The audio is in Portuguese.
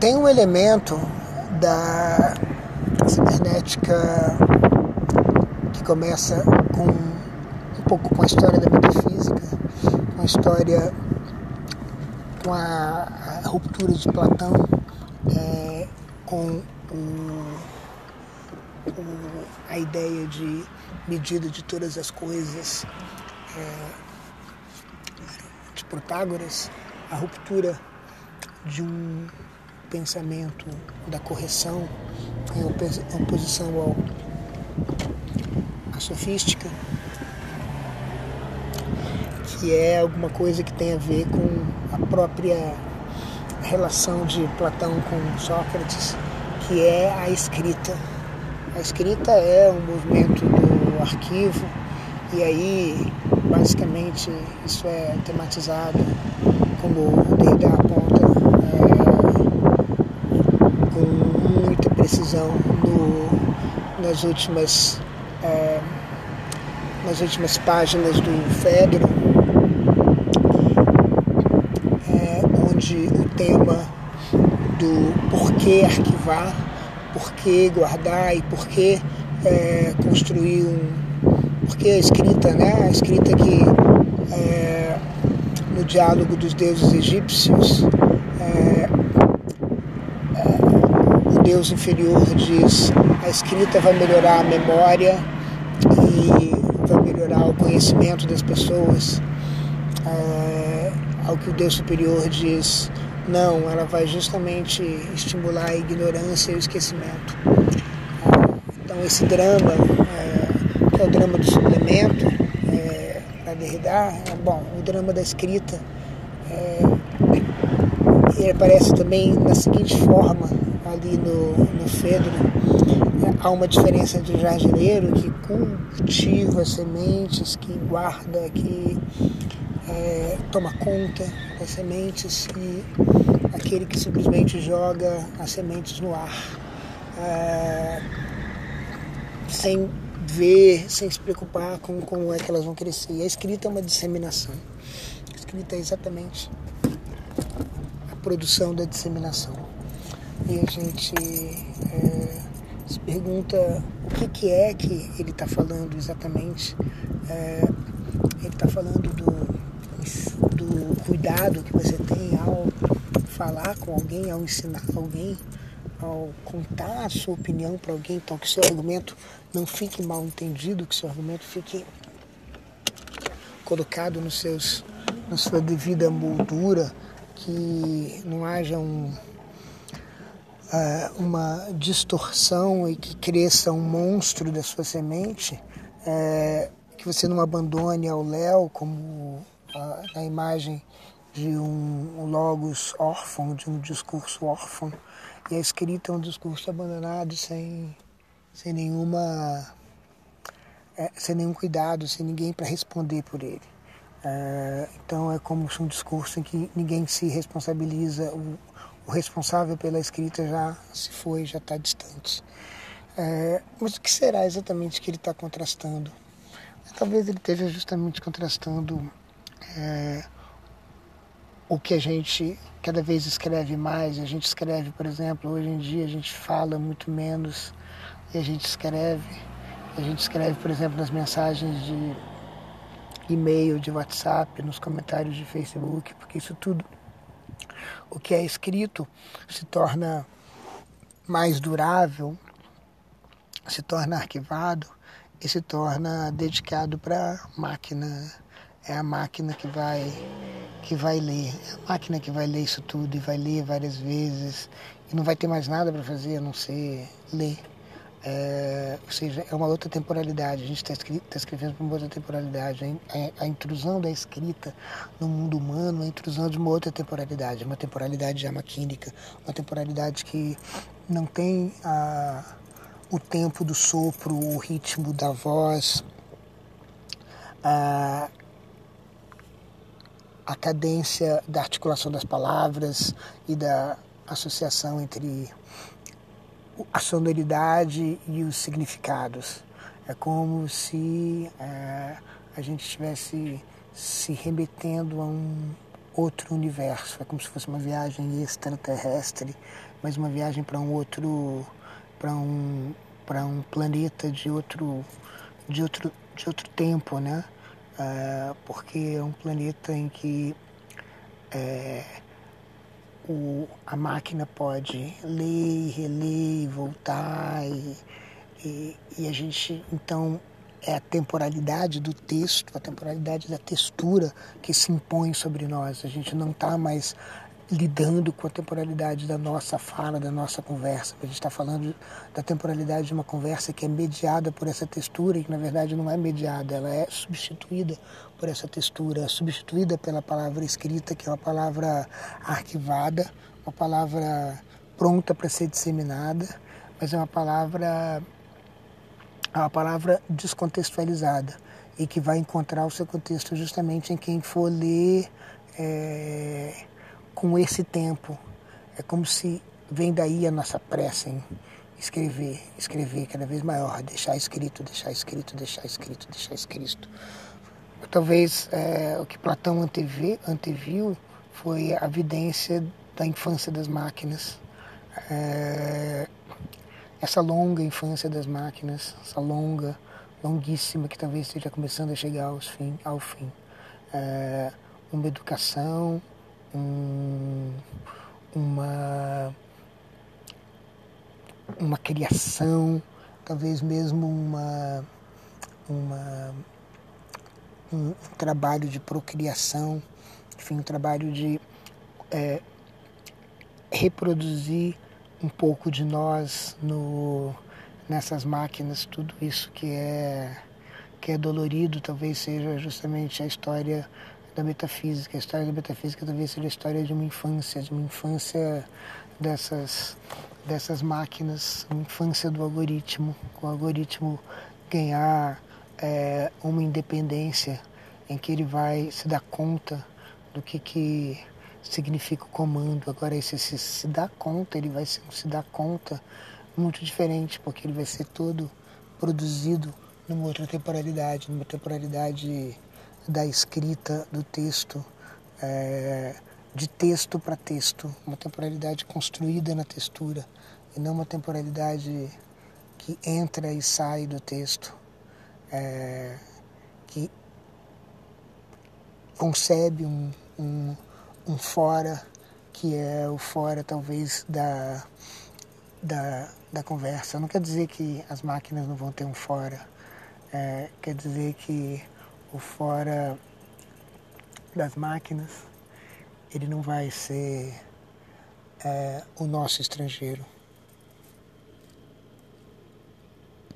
tem um elemento da cibernética que começa com um pouco com a história da metafísica, com a história com a, a ruptura de Platão, é, com o, o, a ideia de medida de todas as coisas é, de Protágoras, a ruptura de um pensamento da correção em oposição ao, à sofística, que é alguma coisa que tem a ver com a própria relação de Platão com Sócrates, que é a escrita. A escrita é um movimento do arquivo, e aí basicamente isso é tematizado como o Derrida aponta é, com muita precisão no, nas últimas é, nas últimas páginas do Fedro o tema do porquê arquivar, porquê guardar e porquê é, construir um. Porque a escrita, né? A escrita que é, no diálogo dos deuses egípcios, é, deus inferior diz: a escrita vai melhorar a memória e vai melhorar o conhecimento das pessoas. É, ao que o Deus superior diz, não, ela vai justamente estimular a ignorância e o esquecimento. Então esse drama, é, que é o drama do suplemento, é, para Derrida, é, bom, o drama da escrita, é, ele aparece também da seguinte forma, ali no, no Fedro, há uma diferença entre o jardineiro que cultiva sementes, que guarda, que é, toma conta das sementes e aquele que simplesmente joga as sementes no ar, é, sem ver, sem se preocupar com como é que elas vão crescer. E a escrita é uma disseminação. A escrita é exatamente a produção da disseminação. E a gente é, se pergunta o que, que é que ele está falando exatamente. É, ele está falando do do cuidado que você tem ao falar com alguém, ao ensinar alguém, ao contar a sua opinião para alguém, então que seu argumento não fique mal entendido, que seu argumento fique colocado nos seus, na sua devida moldura, que não haja um, uh, uma distorção e que cresça um monstro da sua semente, uh, que você não abandone ao léu como a, imagem de um logos órfão, de um discurso órfão, e a escrita é um discurso abandonado sem, sem nenhuma é, sem nenhum cuidado, sem ninguém para responder por ele. É, então é como um discurso em que ninguém se responsabiliza, o, o responsável pela escrita já se foi, já está distante. É, mas o que será exatamente que ele está contrastando? Talvez ele esteja justamente contrastando é, o que a gente cada vez escreve mais. A gente escreve, por exemplo, hoje em dia a gente fala muito menos e a gente escreve. A gente escreve, por exemplo, nas mensagens de e-mail, de WhatsApp, nos comentários de Facebook, porque isso tudo, o que é escrito, se torna mais durável, se torna arquivado e se torna dedicado para máquina. É a máquina que vai que vai ler, é a máquina que vai ler isso tudo e vai ler várias vezes. E não vai ter mais nada para fazer a não ser ler. É, ou seja, é uma outra temporalidade. A gente está tá escrevendo para uma outra temporalidade. A, a, intrusão da escrita no mundo humano é a intrusão de uma outra temporalidade, uma temporalidade já maquínica, uma temporalidade que não tem a, o tempo do sopro, o ritmo da voz, a, a cadência da articulação das palavras e da associação entre a sonoridade e os significados. É como se é, a gente estivesse se remetendo a um, outro universo. É como se fosse uma viagem extraterrestre, mas uma viagem para um outro, para um, para um planeta de outro, de outro, de outro tempo, né? Uh, porque é um planeta em que é, o, a máquina pode ler, reler, voltar e, e, e a gente então é a temporalidade do texto, a temporalidade da textura que se impõe sobre nós. A gente não está mais lidando com a temporalidade da nossa fala, da nossa conversa. A gente está falando da temporalidade de uma conversa que é mediada por essa textura e que na verdade não é mediada, ela é substituída por essa textura, substituída pela palavra escrita, que é uma palavra arquivada, uma palavra pronta para ser disseminada, mas é uma palavra é uma palavra descontextualizada e que vai encontrar o seu contexto justamente em quem for ler é, com esse tempo. É como se vem daí a nossa pressa em escrever, escrever cada vez maior, deixar escrito, deixar escrito, deixar escrito, deixar escrito. Talvez é, o que Platão antevê, anteviu foi a vidência da infância das máquinas. É, essa longa infância das máquinas, essa longa, longuíssima que talvez esteja começando a chegar aos fim, ao fim. É, uma educação, um, uma, uma criação, talvez mesmo uma, uma, um, um trabalho de procriação, enfim, um trabalho de é, reproduzir um pouco de nós no, nessas máquinas, tudo isso que é, que é dolorido talvez seja justamente a história da metafísica. A história da metafísica talvez seja a história de uma infância, de uma infância dessas, dessas máquinas, uma infância do algoritmo, o algoritmo ganhar é, uma independência em que ele vai se dar conta do que, que significa o comando. Agora, esse se, se dá conta, ele vai se, se dar conta muito diferente, porque ele vai ser todo produzido numa outra temporalidade, numa temporalidade da escrita, do texto, é, de texto para texto, uma temporalidade construída na textura e não uma temporalidade que entra e sai do texto, é, que concebe um, um, um fora que é o fora talvez da, da, da conversa. Não quer dizer que as máquinas não vão ter um fora, é, quer dizer que o fora das máquinas, ele não vai ser é, o nosso estrangeiro.